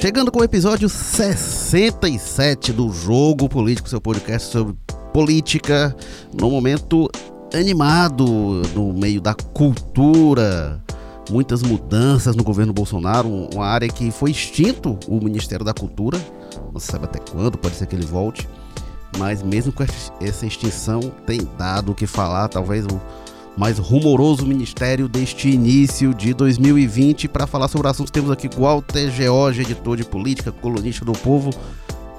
Chegando com o episódio 67 do Jogo Político, seu podcast sobre política, no momento animado, no meio da cultura. Muitas mudanças no governo Bolsonaro, uma área que foi extinto o Ministério da Cultura. Não se sabe até quando, pode ser que ele volte. Mas mesmo com essa extinção, tem dado o que falar, talvez o mais rumoroso ministério deste início de 2020. Para falar sobre o assunto, temos aqui Walter George, editor de política, colunista do Povo.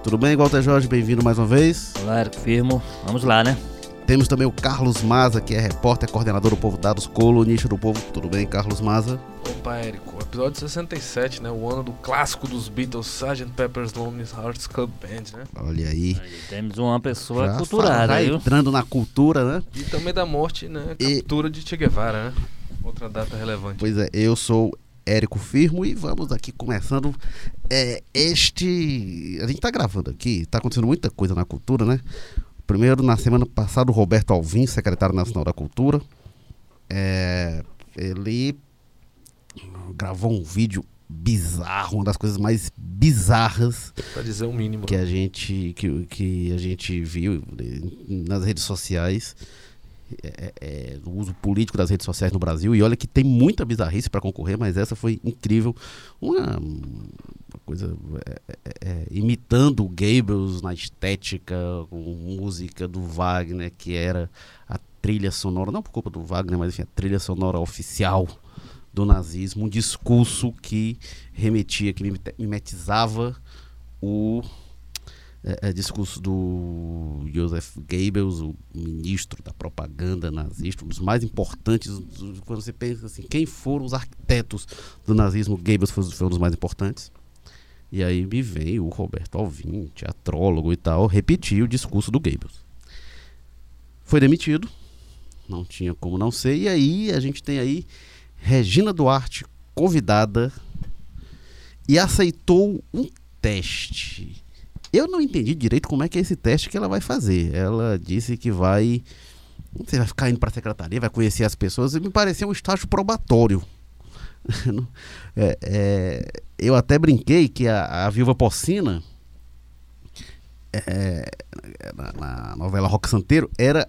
Tudo bem, Walter Jorge? Bem-vindo mais uma vez. Eric Firmo. Vamos lá, né? Temos também o Carlos Maza, que é repórter, coordenador do Povo Dados, colunista do Povo. Tudo bem, Carlos Maza? Opa, Érico. Episódio 67, né? O ano do clássico dos Beatles, Sgt. Pepper's Lonely Hearts Club Band, né? Olha aí. aí temos uma pessoa Já culturada, tá entrando na cultura, né? E também da morte, né? Captura e... de Che Guevara, né? Outra data relevante. Pois é, eu sou Érico Firmo e vamos aqui começando é, este. A gente tá gravando aqui, tá acontecendo muita coisa na cultura, né? Primeiro, na semana passada, o Roberto Alvim, secretário nacional da Cultura, é, ele gravou um vídeo bizarro, uma das coisas mais bizarras para dizer o mínimo que a gente que, que a gente viu nas redes sociais. É, é, o uso político das redes sociais no Brasil. E olha que tem muita bizarrice para concorrer mas essa foi incrível. Uma coisa é, é, é imitando o Gables na estética com música do Wagner que era a trilha sonora não por culpa do Wagner mas enfim a trilha sonora oficial do nazismo, um discurso que remetia, que mimetizava o é, é, discurso do Joseph Goebbels, o ministro da propaganda nazista, um dos mais importantes, quando você pensa assim, quem foram os arquitetos do nazismo, Goebbels foi, foi um dos mais importantes. E aí me vem o Roberto Alvim, teatrólogo e tal, repetir o discurso do Goebbels. Foi demitido, não tinha como não ser, e aí a gente tem aí Regina Duarte convidada e aceitou um teste. Eu não entendi direito como é que é esse teste que ela vai fazer. Ela disse que vai. Você vai ficar indo para a secretaria, vai conhecer as pessoas. E me pareceu um estágio probatório. é, é, eu até brinquei que a, a viúva porcina, é, na, na novela Rock Santeiro, era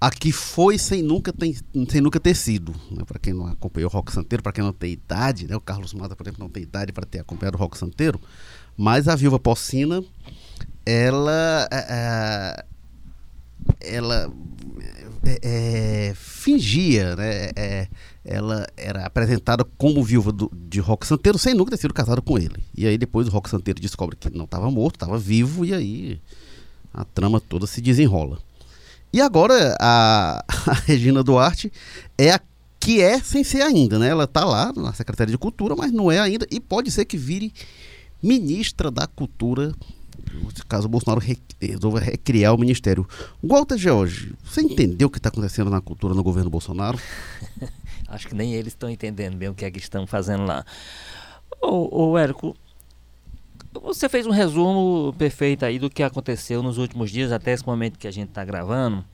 a que foi sem nunca, tem, sem nunca ter sido. Né? Para quem não acompanhou Rock Santeiro, para quem não tem idade, né? o Carlos Mata, por exemplo, não tem idade para ter acompanhado Rock Santeiro, mas a Viúva Porcina, ela. É, é ela é, é, fingia, né? Ela era apresentada como viúva do, de Rock Santeiro sem nunca ter sido casada com ele. E aí depois o Rock Santeiro descobre que não estava morto, estava vivo, e aí a trama toda se desenrola. E agora a, a Regina Duarte é a que é sem ser ainda, né? Ela está lá na Secretaria de Cultura, mas não é ainda e pode ser que vire ministra da Cultura caso o Bolsonaro resolva recriar o ministério. Walter George, você entendeu o que está acontecendo na cultura no governo Bolsonaro? Acho que nem eles estão entendendo bem o que é que estão fazendo lá. Ô, ô Érico, você fez um resumo perfeito aí do que aconteceu nos últimos dias, até esse momento que a gente está gravando.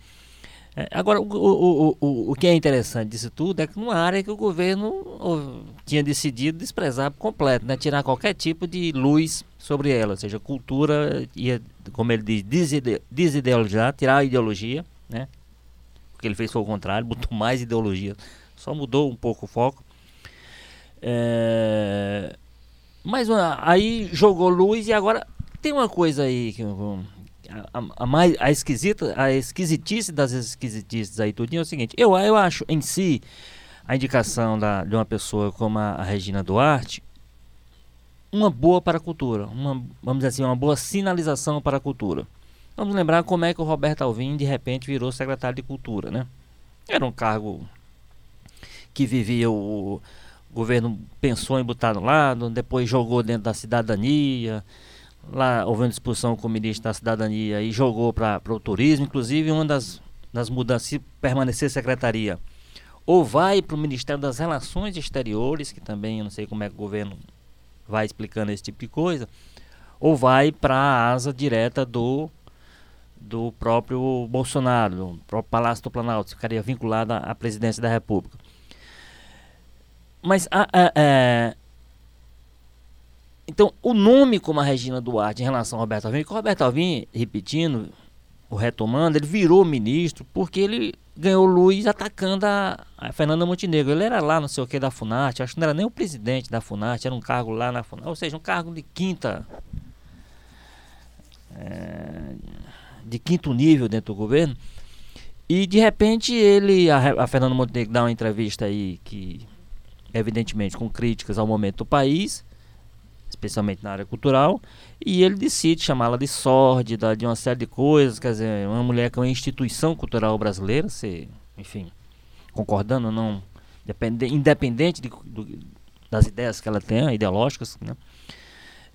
É, agora, o, o, o, o que é interessante disso tudo é que numa área que o governo tinha decidido desprezar por completo, né? tirar qualquer tipo de luz sobre ela, ou seja, cultura, ia, como ele diz, desideologizar, tirar a ideologia, né? O que ele fez foi o contrário, botou mais ideologia, só mudou um pouco o foco. É, mas aí jogou luz e agora tem uma coisa aí que a, a, mais a esquisita, a esquisitice das esquisitices aí tudinho é o seguinte, eu, eu acho em si a indicação da, de uma pessoa como a, a Regina Duarte uma boa para a cultura, uma, vamos dizer assim, uma boa sinalização para a cultura. Vamos lembrar como é que o Roberto Alvim de repente virou secretário de cultura, né? Era um cargo que vivia o o governo pensou em botar no lado, depois jogou dentro da cidadania. Lá houve uma discussão com o ministro da cidadania e jogou para o turismo. Inclusive, uma das, das mudanças, se permanecer secretaria, ou vai para o Ministério das Relações Exteriores, que também eu não sei como é que o governo vai explicando esse tipo de coisa, ou vai para a asa direta do do próprio Bolsonaro, do próprio Palácio do Planalto, ficaria vinculada à presidência da República. Mas a, a, a, Então, o nome como a Regina Duarte em relação ao Roberto Alvim, que o Roberto Alvim, repetindo, o retomando, ele virou ministro porque ele ganhou luz atacando a, a, Fernanda Montenegro. Ele era lá, não sei o que, da Funarte, acho que não era nem o presidente da Funarte, era um cargo lá na Funarte, ou seja, um cargo de quinta. É, de quinto nível dentro do governo. E de repente ele, a, a Fernanda Montenegro dá uma entrevista aí que, evidentemente, com críticas ao momento do país especialmente na área cultural, e ele decide chamá-la de sórdida, de uma série de coisas, quer dizer, uma mulher que é uma instituição cultural brasileira, se, enfim, concordando ou não, independente de, do, das ideias que ela tem, ideológicas, né?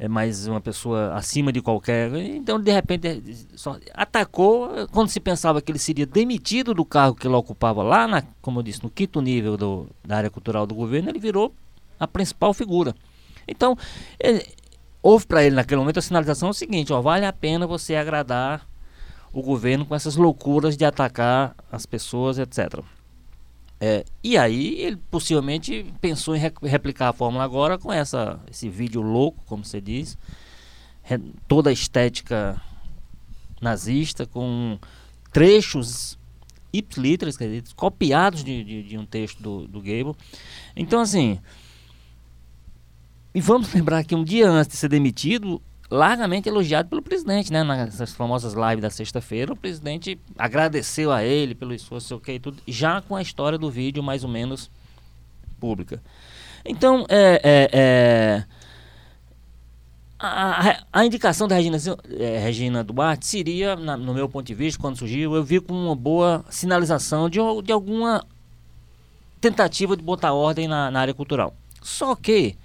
É mais uma pessoa acima de qualquer. Então, de repente, só atacou quando se pensava que ele seria demitido do cargo que ele ocupava lá, na, como eu disse, no quinto nível do, da área cultural do governo, ele virou a principal figura. Então, ele, houve para ele naquele momento a sinalização é o seguinte: ó, vale a pena você agradar o governo com essas loucuras de atacar as pessoas, etc. É, e aí ele possivelmente pensou em replicar a fórmula agora com essa, esse vídeo louco, como você diz, toda a estética nazista, com trechos ipsiliteres, copiados de, de, de, um texto do, do Gable. Então, assim, e vamos lembrar que um dia antes de ser demitido, largamente elogiado pelo presidente, né? Nessas famosas lives da sexta-feira, o presidente agradeceu a ele pelo esforço, ok, tudo, já com a história do vídeo mais ou menos pública. Então, é, é, é a, a, indicação da Regina, é, Regina Duarte seria, na, no meu ponto de vista, quando surgiu, eu vi como uma boa sinalização de, de alguma tentativa de botar ordem na, na área cultural. Só que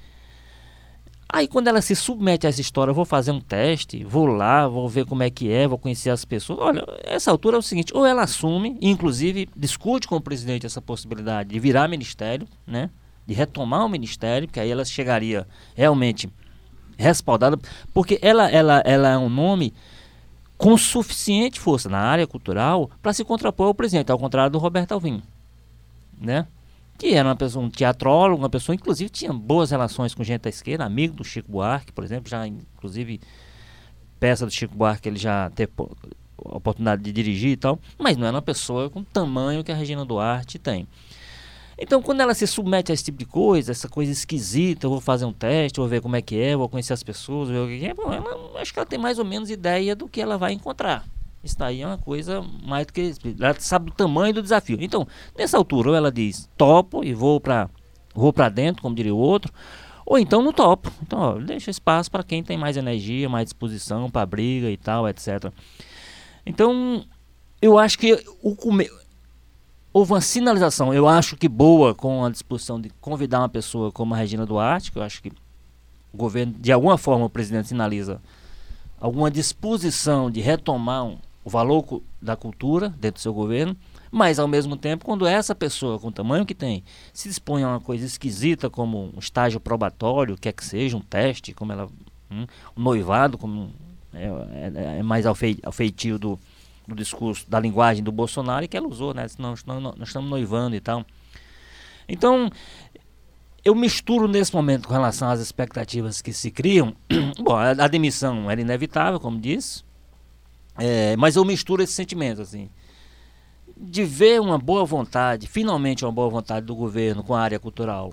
Aí quando ela se submete a essa história, vou fazer um teste, vou lá, vou ver como é que é, vou conhecer as pessoas. Olha, essa altura é o seguinte, ou ela assume, inclusive discute com o presidente essa possibilidade de virar ministério, né? De retomar o ministério, porque aí ela chegaria realmente respaldada, porque ela, ela, ela é um nome com suficiente força na área cultural para se contrapor ao presidente, ao contrário do Roberto Alvim, né? Que era uma pessoa, um teatrólogo, uma pessoa, inclusive tinha boas relações com gente da esquerda, amigo do Chico Buarque, por exemplo, já inclusive peça do Chico Buarque ele já teve oportunidade de dirigir e tal, mas não era uma pessoa com o tamanho que a Regina Duarte tem. Então, quando ela se submete a esse tipo de coisa, essa coisa esquisita, eu vou fazer um teste, vou ver como é que é, vou conhecer as pessoas, ver o que é, bom, ela, acho que ela tem mais ou menos ideia do que ela vai encontrar. Isso daí é uma coisa mais do que. Ela sabe do tamanho do desafio. Então, nessa altura, ou ela diz topo e vou para vou para dentro, como diria o outro, ou então no topo. Então, ó, deixa espaço para quem tem mais energia, mais disposição para briga e tal, etc. Então, eu acho que o come... houve uma sinalização, eu acho que boa, com a disposição de convidar uma pessoa como a Regina Duarte, que eu acho que o governo, de alguma forma, o presidente sinaliza alguma disposição de retomar um, o valor da cultura dentro do seu governo, mas ao mesmo tempo, quando essa pessoa com o tamanho que tem se dispõe a uma coisa esquisita como um estágio probatório, quer que seja, um teste, como ela. Hum, um noivado, como é, é, é mais ao, fei, ao feitio do, do discurso, da linguagem do Bolsonaro, e que ela usou, né? Nós, nós, nós estamos noivando e tal. Então, eu misturo nesse momento com relação às expectativas que se criam. Bom, a, a demissão era inevitável, como disse, é, mas eu misturo esse sentimento, assim, de ver uma boa vontade, finalmente uma boa vontade do governo com a área cultural,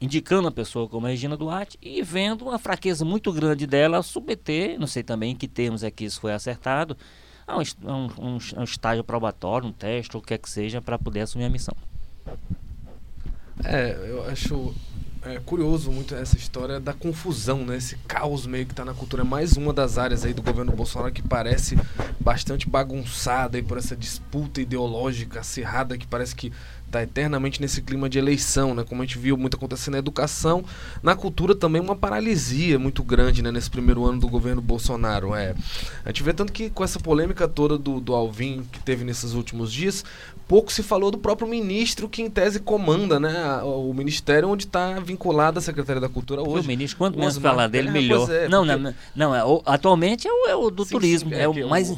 indicando uma pessoa como a Regina Duarte e vendo uma fraqueza muito grande dela submeter, não sei também em que termos é que isso foi acertado, a um, um, um, um estágio probatório, um teste, ou o que é que seja, para poder assumir a missão. É, eu acho é curioso muito essa história da confusão, né? Esse caos meio que está na cultura. É mais uma das áreas aí do governo Bolsonaro que parece bastante bagunçada aí por essa disputa ideológica acirrada que parece que está eternamente nesse clima de eleição, né? Como a gente viu muito acontecendo na educação, na cultura também uma paralisia muito grande, né? Nesse primeiro ano do governo Bolsonaro, é. A gente vê tanto que com essa polêmica toda do, do Alvin que teve nesses últimos dias, pouco se falou do próprio ministro que em tese comanda, né? O ministério onde está vinculada a Secretaria da Cultura hoje. O ministro, quanto menos falar dele, é, melhor. É, não, porque... não, não, é, atualmente é o, é o do sim, turismo, sim, é, é, o mais...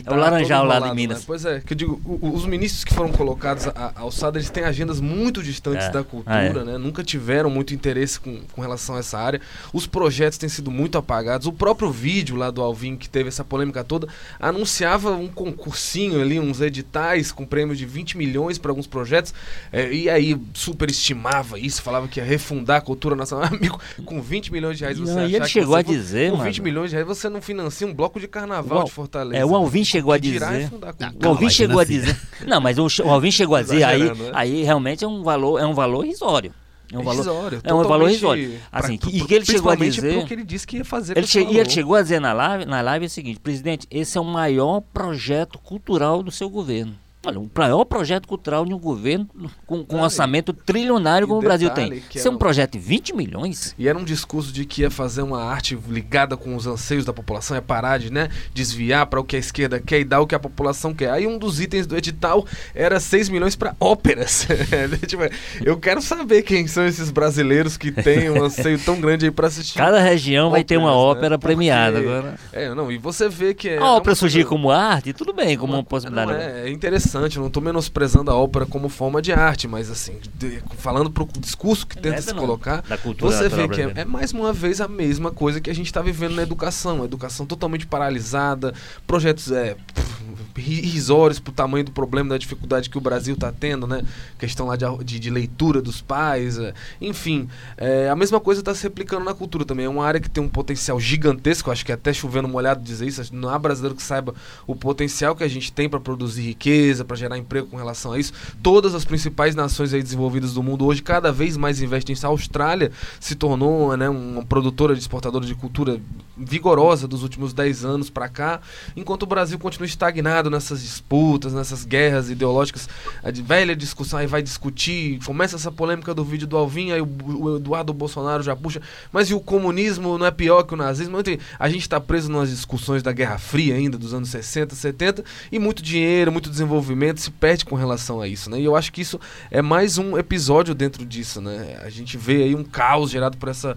que É o Laranjal todo lá de enrolado, Minas. né? Pois é, que eu digo, o- os ministros que foram colocados à alçada, eles têm agendas muito distantes É. da cultura, Ah, é. né? Nunca tiveram muito interesse com, com relação a essa área. Os projetos têm sido muito apagados. O próprio vídeo lá do Alvin, que teve essa polêmica toda, anunciava um concursinho ali, uns editais com prêmio de 20 milhões para alguns projetos, é, e aí superestimava isso, falava que ia refundar a cultura nacional. Amigo, com 20 milhões de reais você Não, ele que chegou a for- dizer, com mano. 20 milhões de reais você não financia um bloco de carnaval de Fortaleza. É, o Alvin chegou a dizer. cultura. O Alvin chegou a dizer. Não, mas o, o Alvin chegou a dizer, aí, né? aí realmente é um valor, é um valor risório. É um valor, Irrisório, é um valor risório. pra- Assim, pro- e que ele chegou a dizer. que ele disse que ia fazer Ele che- e ele chegou a dizer na live, na live o seguinte, presidente, esse é o maior projeto cultural do seu governo. Olha, o maior projeto cultural de um governo com, com um orçamento trilionário como o Brasil tem. Isso é um projeto de 20 milhões? E era um discurso de que ia fazer uma arte ligada com os anseios da população, ia parar de né, desviar para o que a esquerda quer e dar o que a população quer. Aí um dos itens do edital era 6 milhões para óperas. Tipo, eu quero saber quem são esses brasileiros que têm um anseio tão grande aí para assistir. Cada região vai ter uma óperas, né? ópera Porque- premiada agora. É, não, e você vê que é. A ópera é uma surgir como arte, tudo bem, como uma possibilidade. é, é interessante, eu não estou menosprezando a ópera como forma de arte, mas assim, de- falando pro discurso que tenta Essa se não, colocar, você vê que é, é mais uma vez a mesma coisa que a gente está vivendo na educação. A educação totalmente paralisada, projetos é, pff, irrisórios pro tamanho do problema, da dificuldade que o Brasil está tendo, né? Questão lá de, de, de leitura dos pais, é, enfim. é, a mesma coisa está se replicando na cultura também. É uma área que tem um potencial gigantesco, acho que até chovendo molhado dizer isso, não há brasileiro que saiba o potencial que a gente tem para produzir riqueza, para gerar emprego com relação a isso. Todas as principais nações aí desenvolvidas do mundo hoje cada vez mais investem nisso. A Austrália se tornou né, uma produtora de exportadora de cultura vigorosa dos últimos 10 anos para cá, enquanto o Brasil continua estagnado nessas disputas, nessas guerras ideológicas, a velha discussão, aí vai discutir, começa essa polêmica do vídeo do Alvin, aí o, o Eduardo Bolsonaro já puxa, mas e o comunismo não é pior que o nazismo? Enfim, a gente está preso nas discussões da Guerra Fria ainda, dos anos 60, 70, e muito dinheiro, muito desenvolvimento se perde com relação a isso, né? E eu acho que isso é mais um episódio dentro disso, né? A gente vê aí um caos gerado por essa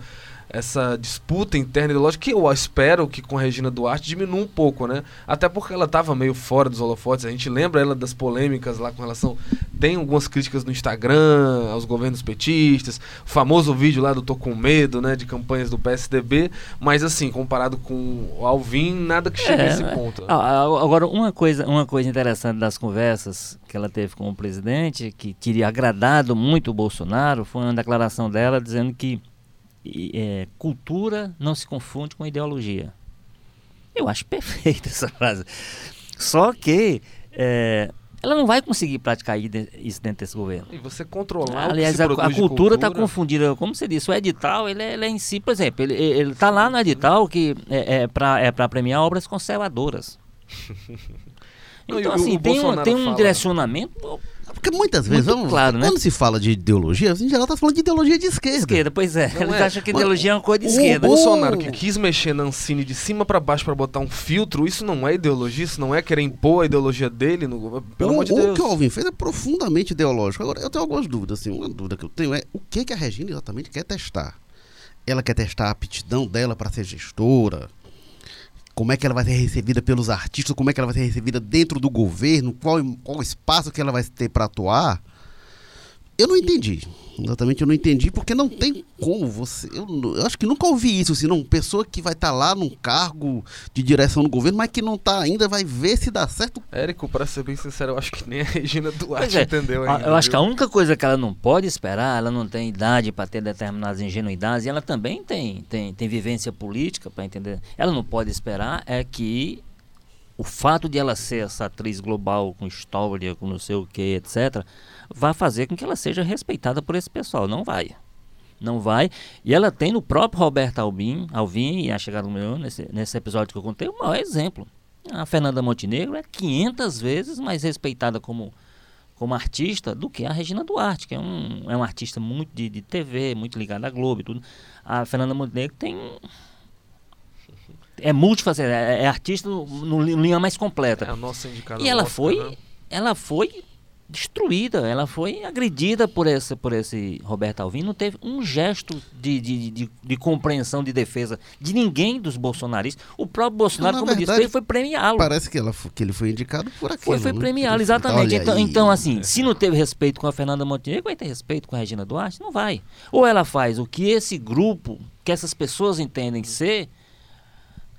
essa disputa interna ideológica que eu espero que com a Regina Duarte diminua um pouco, né? Até porque ela estava meio fora dos holofotes. A gente lembra ela das polêmicas lá com relação. Tem algumas críticas no Instagram aos governos petistas, o famoso vídeo lá do Tô com Medo, né? De campanhas do PSDB. Mas assim, comparado com o Alvin, nada que chegue É, a esse é. ponto. Agora, uma coisa, uma coisa interessante das conversas que ela teve com o presidente, que teria agradado muito o Bolsonaro, foi uma declaração dela dizendo que é, cultura não se confunde com ideologia. Eu acho perfeita essa frase. Só que é, ela não vai conseguir praticar isso dentro desse governo. E você controlar Aliás, a, a cultura está confundida. Como você disse, o edital, ele, é- ele é em si, por exemplo, ele, ele tá lá no edital que é, é para é pra premiar obras conservadoras. Então, assim, tem um, tem um fala- direcionamento Porque muitas vezes, vamos, claro, né? quando se fala de ideologia, em geral tá falando de ideologia de esquerda. esquerda, pois é. Não Eles é. acham que Mas ideologia é uma coisa de O esquerda. Bolsonaro O- que quis mexer na Ancine de cima pra baixo pra botar um filtro, isso não é ideologia, isso não é querer impor a ideologia dele, no, pelo o, amor de o Deus. que o Alvin fez é profundamente ideológico. Agora, eu tenho algumas dúvidas. Assim, uma dúvida que eu tenho é o que, que a Regina exatamente quer testar? Ela quer testar a aptidão dela para ser gestora? Como é que ela vai ser recebida pelos artistas? Como é que ela vai ser recebida dentro do governo? Qual, qual espaço que ela vai ter para atuar? Eu não entendi. Exatamente, eu não entendi porque não tem como você. Eu, eu acho que nunca ouvi isso, assim, não. Pessoa que vai estar lá num cargo de direção do governo, mas que não tá ainda, vai ver se dá certo. Érico, pra ser bem sincero, eu acho que nem a Regina Duarte é, entendeu ainda. eu acho que a viu? única coisa que ela não pode esperar, ela não tem idade para ter determinadas ingenuidades, e ela também tem, tem, tem vivência política para entender. Ela não pode esperar é que o fato de ela ser essa atriz global com história, com não sei o que, etc., vai fazer com que ela seja respeitada por esse pessoal. Não vai. Não vai. E ela tem no próprio Roberto Alvim, Alvim e a chegada do meu nesse, nesse episódio que eu contei, o maior exemplo. A Fernanda Montenegro é 500 vezes mais respeitada como, como artista do que a Regina Duarte, que é um, é um artista muito de, de TV, muito ligada à Globo e tudo. A Fernanda Montenegro tem. É multifacetada, é, é artista no, no li- linha mais completa. É a nossa indicada. E ela Oscar, foi, né? ela foi destruída, ela foi agredida por esse, por esse Roberto Alvim, não teve um gesto de, de, de, de compreensão, de defesa de ninguém dos bolsonaristas. O próprio Bolsonaro, Não, como verdade, disse, foi premiá-lo. Parece que, ela, que ele foi indicado por aquilo. Foi, foi premiá-lo, exatamente. Então, aí. então, assim, se não teve respeito com a Fernanda Montenegro, vai ter respeito com a Regina Duarte? Não vai. Ou ela faz o que esse grupo, que essas pessoas entendem ser,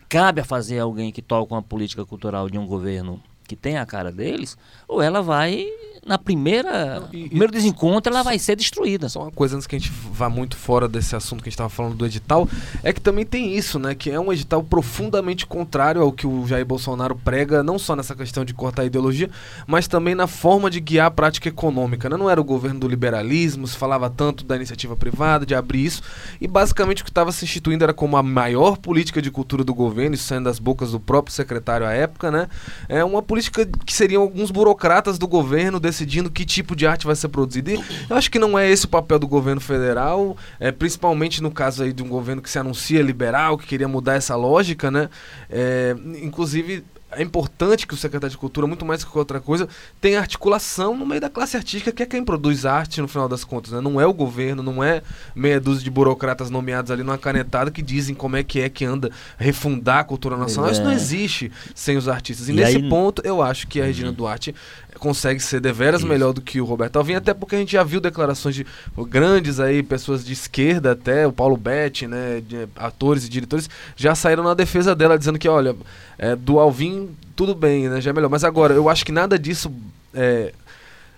cabe a fazer alguém que toca uma política cultural de um governo que tem a cara deles, ou ela vai, na primeira, e- primeiro desencontro, ela vai ser destruída. Só uma coisa antes que a gente vá muito fora desse assunto que a gente estava falando do edital, é que também tem isso, né? Que é um edital profundamente contrário ao que o Jair Bolsonaro prega, não só nessa questão de cortar a ideologia, mas também na forma de guiar a prática econômica. Né? Não era o governo do liberalismo, se falava tanto da iniciativa privada, de abrir isso, e basicamente o que estava se instituindo era como a maior política de cultura do governo, isso saindo das bocas do próprio secretário à época, né? É uma política que seriam alguns burocratas do governo decidindo que tipo de arte vai ser produzida. E eu acho que não é esse o papel do governo federal, é, principalmente no caso aí de um governo que se anuncia liberal, que queria mudar essa lógica, né? É, inclusive é importante que o secretário de Cultura, muito mais que qualquer outra coisa, tenha articulação no meio da classe artística, que é quem produz arte no final das contas. Né? Não é o governo, não é meia dúzia de burocratas nomeados ali numa canetada que dizem como é que é que anda refundar a cultura nacional. Isso não É. existe sem os artistas. E, E nesse aí- ponto, eu acho que a Regina Duarte consegue ser deveras Isso. melhor do que o Roberto Alvim, até porque a gente já viu declarações de grandes aí, pessoas de esquerda até, o Paulo Betti, né, de atores e diretores, já saíram na defesa dela, dizendo que, olha, é, do Alvim tudo bem, né, já é melhor. Mas agora, eu acho que nada disso, é,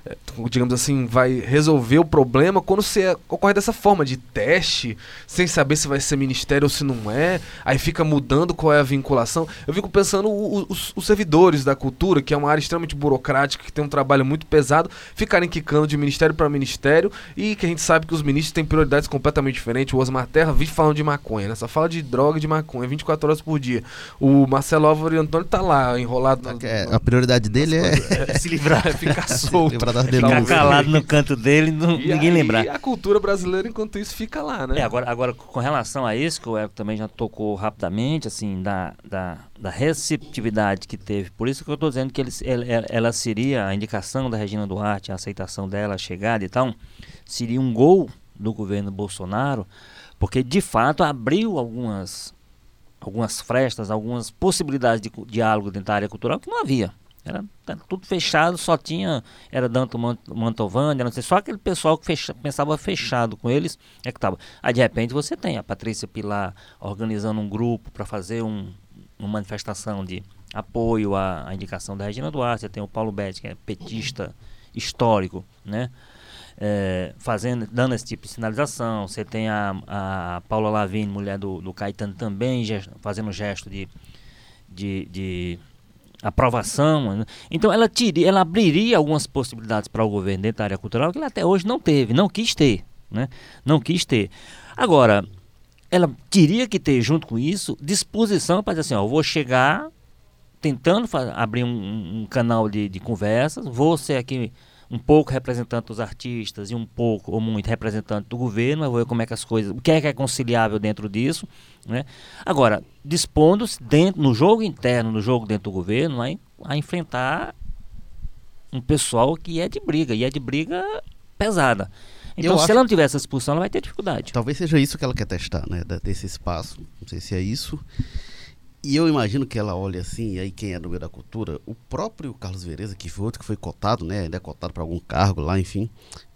é, digamos assim, vai resolver o problema quando você ocorre dessa forma, de teste, sem saber se vai ser ministério ou se não é, aí fica mudando qual é a vinculação. Eu fico pensando os, os servidores da cultura, que é uma área extremamente burocrática, que tem um trabalho muito pesado, ficarem quicando de ministério para ministério e que a gente sabe que os ministros têm prioridades completamente diferentes. O Osmar Terra vive falando de maconha, né? Só fala de droga e de maconha 24 horas por dia. O Marcelo Álvaro Antônio tá lá, enrolado na, É, a prioridade dele é Se livrar, é ficar solto. livrar das ficar calado no canto dele, não, E ninguém aí, lembrar. a cultura brasileira, enquanto isso, fica lá, né? É, agora, agora, com relação a isso, que o Eco também já tocou rapidamente, assim, da, da, da receptividade que teve. Por isso que eu estou dizendo que eles, ela, ela- seria, a indicação da Regina Duarte, a aceitação dela, a chegada e tal, seria um gol do governo Bolsonaro, porque de fato abriu algumas, algumas frestas, algumas possibilidades de diálogo dentro da área cultural que não havia. Era, era tudo fechado, só tinha. Era Danto Man- Mantovani, não sei, só aquele pessoal que fecha- pensava fechado com eles é que estava. Aí de repente você tem a Patrícia Pilar organizando um grupo para fazer um, uma manifestação de apoio à, à indicação da Regina Duarte. Você tem o Paulo Betti, que é petista histórico, né? É, fazendo, dando esse tipo de sinalização. Você tem a, a Paula Lavigne, mulher do, do Caetano, também ges- fazendo gesto de, de, de aprovação. né? Então ela, tiria, ela abriria algumas possibilidades para o governo dentro da área cultural que até hoje não teve, não quis ter. Né? Não quis ter. Agora, ela teria que ter, junto com isso, disposição para dizer assim, ó, eu vou chegar tentando abrir um, um- um canal de, de conversas, vou ser aqui um pouco representante dos artistas e um pouco ou muito representante do governo, mas vou ver como é que as coisas, o que é que é conciliável dentro disso, né? Agora, dispondo-se dentro no jogo interno, no jogo dentro do governo, a, a enfrentar um pessoal que é de briga e é de briga pesada. Então, Eu se ela não tiver essa expulsão, ela vai ter dificuldade. Talvez seja isso que ela quer testar, né? Desse espaço. Não sei se é isso. E eu imagino que ela olha assim, e aí quem é do meio da cultura, o próprio Carlos Vereza, que foi outro que foi cotado, né? Ainda é cotado para algum cargo lá, enfim.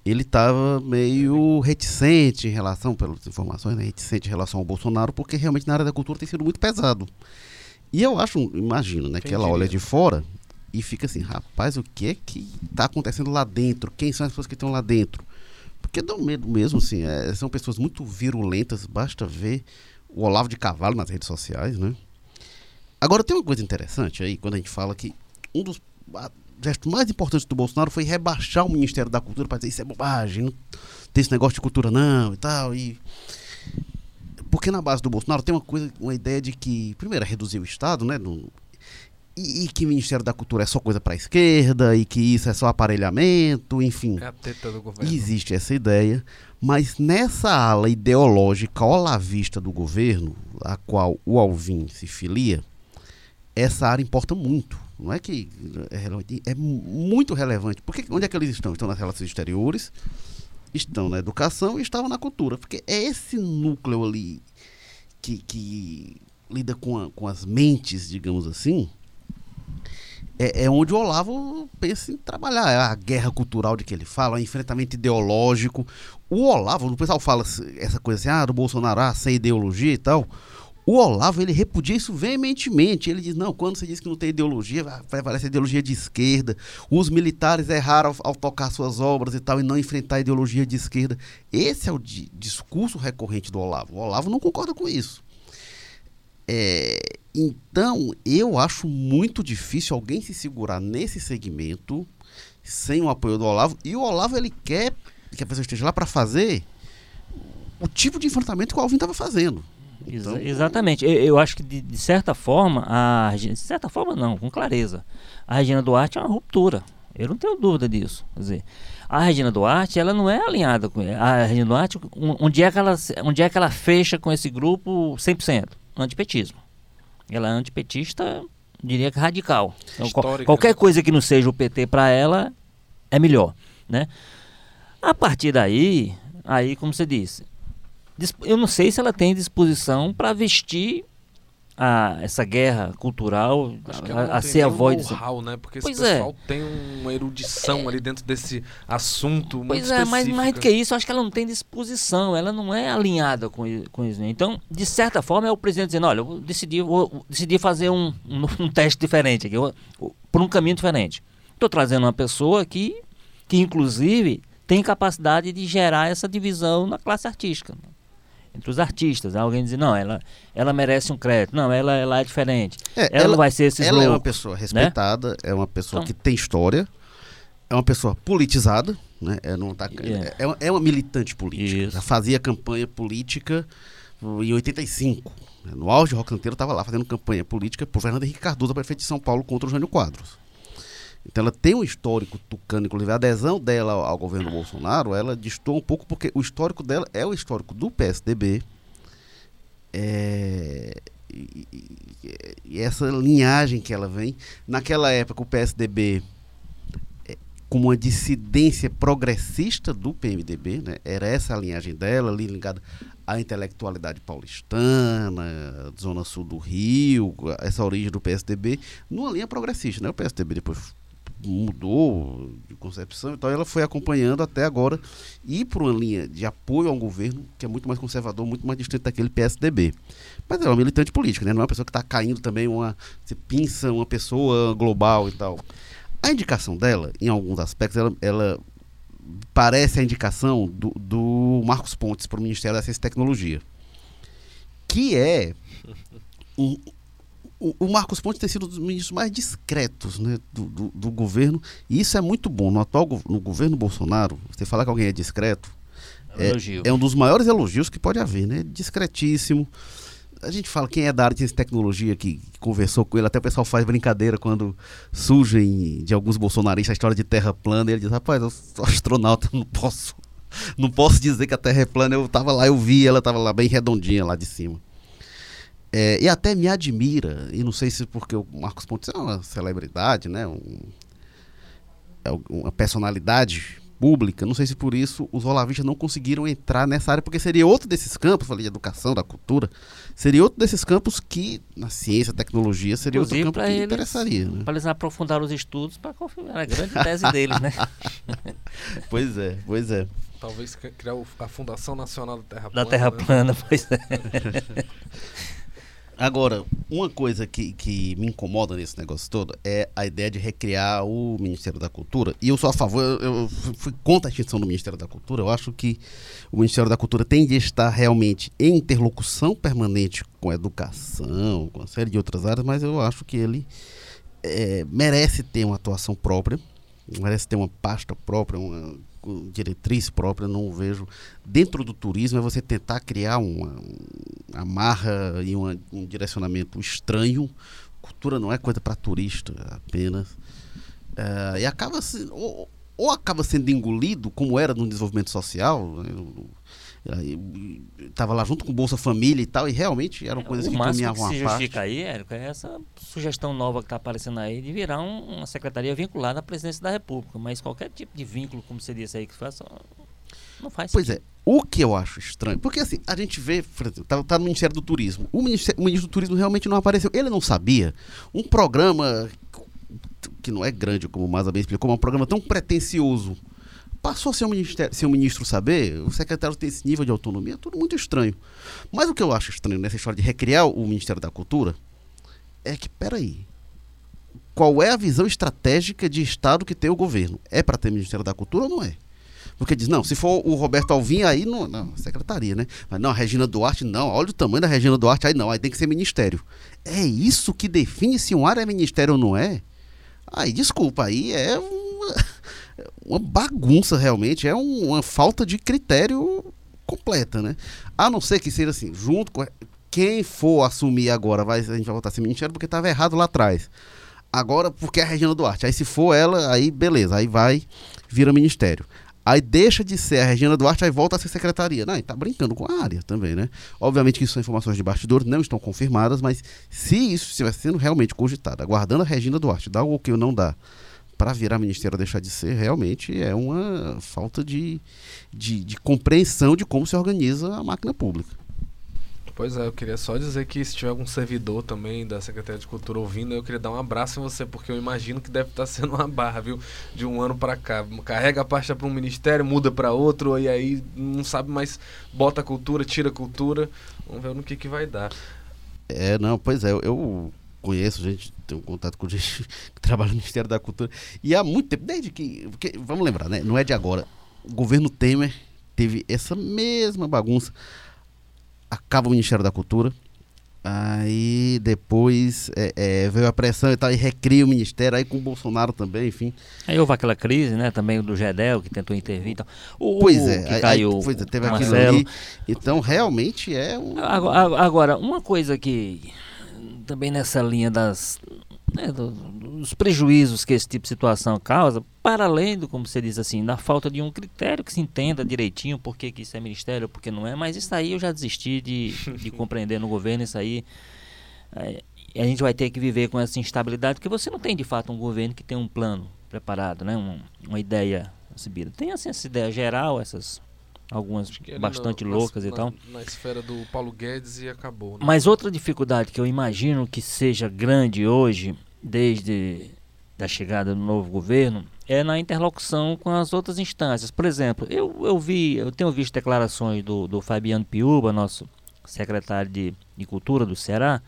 Ele estava meio reticente em relação, pelas informações, né? Reticente em relação ao Bolsonaro, porque realmente na área da cultura tem sido muito pesado. E eu acho, imagino, né, que ela olha de fora e fica assim, rapaz, o que é que está acontecendo lá dentro? Quem são as pessoas que estão lá dentro? Porque dá um medo mesmo, assim, é, são pessoas muito virulentas, basta ver o Olavo de Cavalo nas redes sociais, né? Agora tem uma coisa interessante aí, quando a gente fala que um dos gestos mais importantes do Bolsonaro foi rebaixar o Ministério da Cultura para dizer isso é bobagem, não tem esse negócio de cultura não e tal, e porque na base do Bolsonaro tem uma coisa, uma ideia de que, primeiro, é reduzir o Estado, né? e, e que o Ministério da Cultura é só coisa para a esquerda, e que isso é só aparelhamento, enfim. É a teta do governo. Existe essa ideia, mas nessa ala ideológica olavista do governo, a qual o Alvin se filia, essa área importa muito. Não é que é relevante, é muito relevante. Porque onde é que eles estão? Estão nas relações exteriores, estão na educação e estavam na cultura. Porque é esse núcleo ali que, que lida com, a, com as mentes, digamos assim, é, é, onde o Olavo pensa em trabalhar. É a guerra cultural de que ele fala, o enfrentamento ideológico. O Olavo, o pessoal fala essa coisa assim, ah, do Bolsonaro, ah, sem ideologia e tal. O Olavo, ele repudia isso veementemente. Ele diz, não, quando você diz que não tem ideologia, vai parecer ideologia de esquerda. Os militares erraram ao, ao, tocar suas obras e tal, e não enfrentar a ideologia de esquerda. Esse é o di discurso recorrente do Olavo. O Olavo não concorda com isso. É, então, eu acho muito difícil alguém se segurar nesse segmento sem o apoio do Olavo. E o Olavo, ele quer que a pessoa esteja lá para fazer o tipo de enfrentamento que o Alvin estava fazendo. Então, Exatamente. Eu, eu, acho que, de, de, certa forma, a de certa forma não, com clareza, a Regina Duarte é uma ruptura. Eu não tenho dúvida disso. Quer dizer, a Regina Duarte, ela não é alinhada com a Regina Duarte, onde é que ela, onde é que ela fecha com esse grupo 100%? Antipetismo. Ela é antipetista, diria que radical. Então, qualquer né? coisa que não seja o PT para ela é melhor, né? A partir daí, aí como você disse, eu não sei se ela tem disposição para vestir a, essa guerra cultural a, a ser a voz know né? Porque pois esse pessoal é. tem uma erudição é. ali dentro desse assunto pois é mas mais do que isso acho que ela não tem disposição ela não é alinhada com, com isso né? então de certa forma é o presidente dizendo olha eu decidi vou decidi fazer um, um, um teste diferente aqui eu, por um caminho diferente estou trazendo uma pessoa que que inclusive tem capacidade de gerar essa divisão na classe artística entre os artistas. Alguém diz, não, ela, ela merece um crédito. Não, ela, ela é diferente. É, ela, ela, não vai ser esse Ela loucos, é uma pessoa né? respeitada, né? é uma pessoa então, que tem história, é uma pessoa politizada, né? É, não tá, yeah. é, é, uma militante política. Isso. Ela fazia campanha política em 85. Né? No auge, o Rock Santeiro estava lá fazendo campanha política por Fernando Henrique Cardoso, prefeito de São Paulo, contra o Jânio Quadros. Então ela tem um histórico tucano, inclusive a adesão dela ao, governo Bolsonaro, ela distou um pouco porque o histórico dela é o histórico do PSDB. É, e, e, e, essa linhagem que ela vem, naquela época o PSDB é, com uma dissidência progressista do PMDB, né? era essa a linhagem dela, ali ligada à intelectualidade paulistana, zona sul do Rio, essa origem do PSDB, numa linha progressista. Né? O PSDB depois mudou de concepção, então ela foi acompanhando até agora ir para uma linha de apoio ao governo que é muito mais conservador, muito mais distante daquele PSDB. Mas é uma militante política, né? não é uma pessoa que está caindo também, uma, você pinça uma pessoa global e tal. A indicação dela, em alguns aspectos, ela, ela parece a indicação do, do Marcos Pontes para o Ministério da Ciência e Tecnologia, que é um, o, o, Marcos Pontes tem sido um dos ministros mais discretos né, do, do, do, governo, e isso é muito bom. No atual no governo Bolsonaro, você falar que alguém é discreto, é, é, é um dos maiores elogios que pode haver, né? Discretíssimo. A gente fala quem é da área de tecnologia que, que, conversou com ele, até o pessoal faz brincadeira quando surgem de alguns bolsonaristas a história de terra plana, e ele diz, rapaz, eu sou astronauta, não posso, não posso dizer que a terra é plana, eu estava lá, eu vi, ela estava lá bem redondinha lá de cima. É, e até me admira, e não sei se porque o Marcos Pontes é uma celebridade, né? Um, é uma personalidade pública, não sei se por isso os olavistas não conseguiram entrar nessa área, porque seria outro desses campos, falei de educação, da cultura, seria outro desses campos que, na ciência, tecnologia, seria Inclusive, outro campo que eles, interessaria. Né? Para eles aprofundar os estudos, para confirmar a grande tese deles, né? pois é, pois é. Talvez criar a Fundação Nacional da Terra Plana. Da Terra né? Plana, pois é. Agora, uma coisa que, que me incomoda nesse negócio todo é a ideia de recriar o Ministério da Cultura. E eu sou a favor, eu, fui contra a extinção do Ministério da Cultura. Eu acho que o Ministério da Cultura tem de estar realmente em interlocução permanente com a educação, com uma série de outras áreas, mas eu acho que ele é, merece ter uma atuação própria, merece ter uma pasta própria, uma diretriz própria, não vejo. Dentro do turismo é você tentar criar uma, amarra e uma, um direcionamento estranho. Cultura não é coisa para turista apenas. Uh, e acaba se, ou, ou, acaba sendo engolido, como era no desenvolvimento social. Né? Estava lá junto com Bolsa Família e tal, e realmente eram coisas o que caminhavam que se parte. justifica aí, Érico, é essa sugestão nova que está aparecendo aí de virar um- uma secretaria vinculada à presidência da República. Mas qualquer tipo de vínculo, como você disse aí, que faça, não faz Pois é, o que eu acho estranho, porque assim, a gente vê, por exemplo, tá, tá no Ministério do Turismo. O, ministério, o ministro do Turismo realmente não apareceu. Ele não sabia. Um programa que não é grande, como o Maza bem explicou, mas um programa tão pretencioso. Passou a ser um, ministério, ser um ministro saber, o secretário tem esse nível de autonomia, é tudo muito estranho. Mas o que eu acho estranho nessa história de recriar o Ministério da Cultura é que, peraí, qual é a visão estratégica de Estado que tem o governo? É para ter Ministério da Cultura ou não é? Porque diz, não, se for o Roberto Alvim, aí não, não, secretaria, né? Mas não, a Regina Duarte, não, olha o tamanho da Regina Duarte, aí não, aí tem que ser ministério. É isso que define se um área é ministério ou não é? Aí, desculpa, aí é uma bagunça realmente, é um- uma falta de critério completa, né? A não ser que seja assim, junto com. Quem for assumir agora, vai, a gente vai voltar a ser ministério porque estava errado lá atrás. Agora, porque é a Regina Duarte. Aí, se for ela, aí beleza, aí vai, vira ministério. Aí deixa de ser a Regina Duarte, aí volta a ser secretaria. Não, tá brincando com a área também, né? Obviamente que isso são informações de bastidor, não estão confirmadas, mas se isso estiver sendo realmente cogitado, aguardando a Regina Duarte, dá o que ou não dá, para virar ministério ou deixar de ser, realmente é uma falta de, de, de compreensão de como se organiza a máquina pública. Pois é, eu queria só dizer que se tiver algum servidor também da Secretaria de Cultura ouvindo, eu queria dar um abraço em você, porque eu imagino que deve estar sendo uma barra, viu? De um ano pra cá. Carrega a pasta pra um ministério, muda pra outro, e aí não sabe mais, bota a cultura, tira a cultura. Vamos ver no que, que vai dar. É, não, pois é, eu conheço gente, tenho contato com gente que trabalha no Ministério da Cultura. E há muito tempo, desde que. Porque, vamos lembrar, né? Não é de agora. O governo Temer teve essa mesma bagunça. Acaba o Ministério da Cultura. Aí depois é, é, veio a pressão e tal, e recria o ministério, aí com o Bolsonaro também, enfim. Aí houve aquela crise, né? Também do Gedel, que tentou intervir e tal. O, Pois é, que aí- caiu pois é, teve aquilo ali. Então realmente é um. Agora, agora, uma coisa que também nessa linha das né, do- dos prejuízos que esse tipo de situação causa, para além do, como você diz assim, da falta de um critério que se entenda direitinho por que, que isso é ministério, por que não é, mas isso aí eu já desisti de, de compreender no governo, isso aí é, a gente vai ter que viver com essa instabilidade, porque você não tem de fato um governo que tem um plano preparado, né, um- uma ideia recebida. Tem assim, essa ideia geral, essas algumas bastante loucas na, e tal. Na, na esfera do Paulo Guedes e acabou. Né? Mas outra dificuldade que eu imagino que seja grande hoje, desde da chegada do novo governo, é na interlocução com as outras instâncias. Por exemplo, eu, eu vi, eu tenho visto declarações do, do Fabiano Piuba, nosso secretário de, de Cultura do Ceará,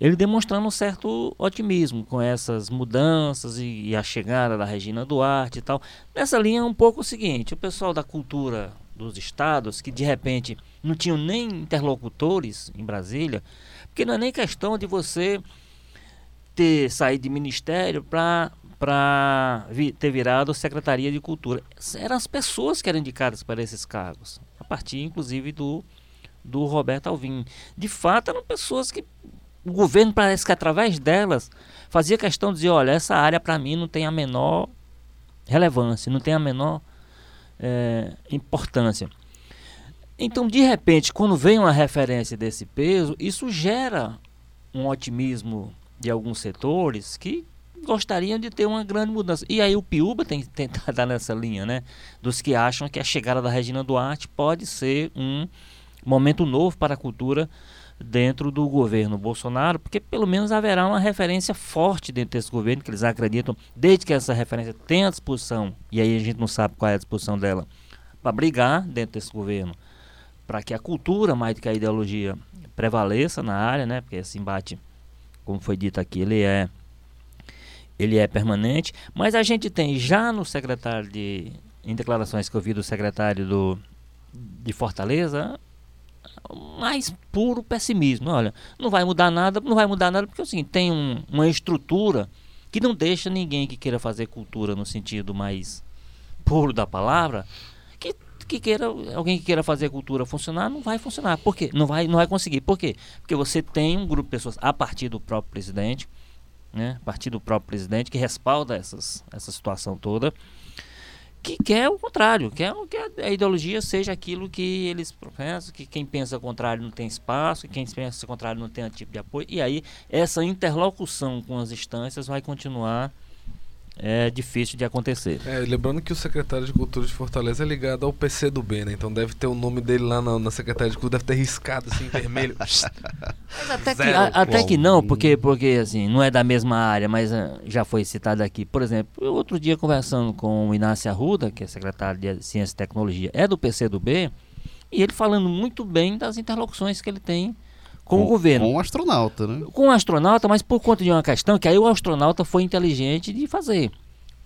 ele demonstrando um certo otimismo com essas mudanças e, e a chegada da Regina Duarte e tal. Nessa linha é um pouco o seguinte, o pessoal da cultura dos estados, que de repente não tinham nem interlocutores em Brasília, porque não é nem questão de você ter saído de ministério para para ter virado Secretaria de Cultura. Eram as pessoas que eram indicadas para esses cargos, a partir inclusive do, do Roberto Alvim. De fato, eram pessoas que o governo parece que através delas fazia questão de dizer, olha, essa área para mim não tem a menor relevância, não tem a menor eh, importância. Então, de repente, quando vem uma referência desse peso, isso gera um otimismo de alguns setores que gostariam de ter uma grande mudança. E aí o Piuba tem que dar nessa linha, né? Dos que acham que a chegada da Regina Duarte pode ser um momento novo para a cultura dentro do governo Bolsonaro, porque pelo menos haverá uma referência forte dentro desse governo, que eles acreditam, desde que essa referência tenha disposição, e aí a gente não sabe qual é a disposição dela, para brigar dentro desse governo, para que a cultura, mais do que a ideologia, prevaleça na área, né? Porque esse embate, como foi dito aqui, ele é ele é permanente, mas a gente tem já no secretário de em declarações que eu vi do secretário do de Fortaleza mais puro pessimismo. Olha, não vai mudar nada, não vai mudar nada porque assim, tem um, uma estrutura que não deixa ninguém que queira fazer cultura no sentido mais puro da palavra, que, que queira alguém que queira fazer cultura funcionar, não vai funcionar. Por quê? Não vai, não vai conseguir. Por quê? Porque você tem um grupo de pessoas a partir do próprio presidente, né, a partir do próprio presidente que respalda essas, essa situação toda, que quer o contrário, quer que a ideologia seja aquilo que eles professam, que quem pensa o contrário não tem espaço, que quem pensa o contrário não tem tipo de apoio, e aí essa interlocução com as instâncias vai continuar é difícil de acontecer. É, lembrando que o secretário de Cultura de Fortaleza é ligado ao PC do B, né? Então deve ter o nome dele lá na, na Secretaria de Cultura, deve ter riscado assim, vermelho. mas até, que, a, até que não, porque, porque assim, não é da mesma área, mas uh, já foi citado aqui. Por exemplo, outro dia conversando com o Inácio Arruda, que é secretário de Ciência e Tecnologia, é do PC do B, e ele falando muito bem das interlocuções que ele tem com, com, o governo. Com o astronauta, né? Com o astronauta, mas por conta de uma questão que aí o astronauta foi inteligente de fazer.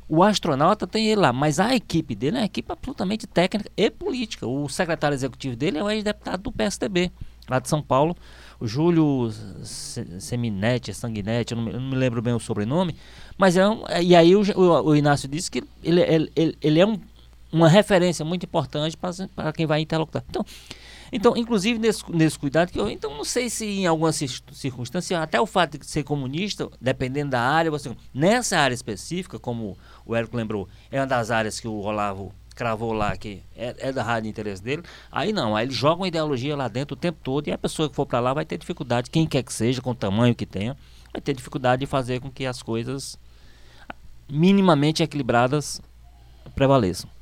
O astronauta tem ele lá, mas a equipe dele é uma equipe absolutamente técnica e política. O secretário executivo dele é o ex-deputado do PSDB, lá de São Paulo, o Júlio Seminetti, Sanguinetti, eu não, me, eu não me lembro bem o sobrenome, mas é um, e aí o, o, o Inácio disse que ele, ele, ele, ele é um, uma referência muito importante para quem vai interlocutar. Então, então, inclusive nesse, nesse cuidado que eu, então não sei se em alguma circunstância, até o fato de ser comunista, dependendo da área, você nessa área específica, como o Érico lembrou, é uma das áreas que o Olavo cravou lá que é, é da rádio de interesse dele, aí não, aí eles jogam ideologia lá dentro o tempo todo e a pessoa que for para lá vai ter dificuldade, quem quer que seja, com o tamanho que tenha, vai ter dificuldade de fazer com que as coisas minimamente equilibradas prevaleçam.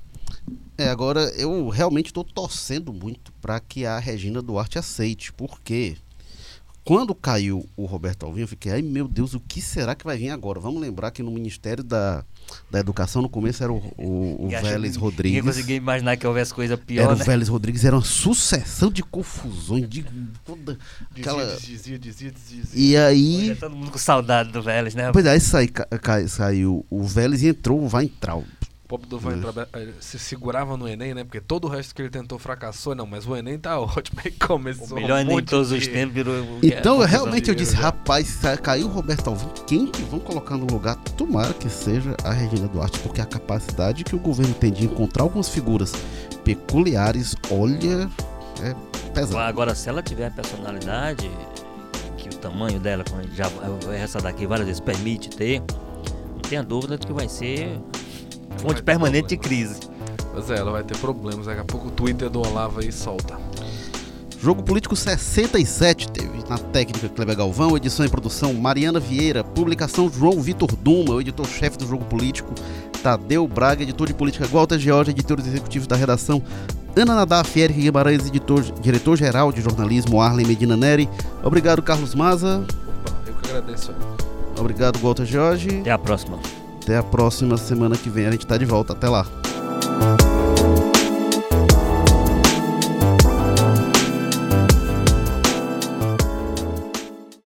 É, agora eu realmente estou torcendo muito para que a Regina Duarte aceite, porque quando caiu o Roberto Alvim, eu fiquei, ai meu Deus, o que será que vai vir agora? Vamos lembrar que no Ministério da, da Educação, no começo era o, o, o Vélez Rodrigues. Ninguém conseguia imaginar que houvesse coisa pior. Era né? o Vélez Rodrigues, era uma sucessão de confusões, de toda aquela. Dizia, dizia, dizia, dizia. E aí. É todo mundo com saudade do Vélez, né? Pois é, aí sai, cai, saiu o Vélez e entrou o Weintraub. O pobre do Van se segurava no Enem, né? Porque todo o resto que ele tentou fracassou, não, mas o Enem tá ótimo. Aí começou. O melhor um Enem de todos os tempos virou. Então, é, realmente eu disse, rapaz, sa- caiu o Roberto Alvim, quem que vão colocar no lugar? Tomara que seja a Regina Duarte, porque a capacidade que o governo tem de encontrar algumas figuras peculiares, olha, é pesado. Agora, se ela tiver a personalidade, que o tamanho dela, como a gente já vai ressaltar aqui várias vezes, permite ter, não tenha dúvida de que vai ser fonte permanente de crise. Pois é, ela vai ter problemas. Daqui a pouco o Twitter do Olavo aí solta. Jogo Político 67 teve na técnica Kleber Galvão, edição e produção Mariana Vieira, publicação João Vitor Duma, o editor-chefe do Jogo Político, Tadeu Braga, editor de política Walter George, editores executivos da redação Ana Nadaf, Eric Guimarães, editor, diretor-geral de jornalismo Arlen Medina Neri. Obrigado, Carlos Maza. Opa, eu que agradeço. Obrigado, Walter George. Até a próxima. Até a próxima semana que vem, a gente tá de volta. Até lá.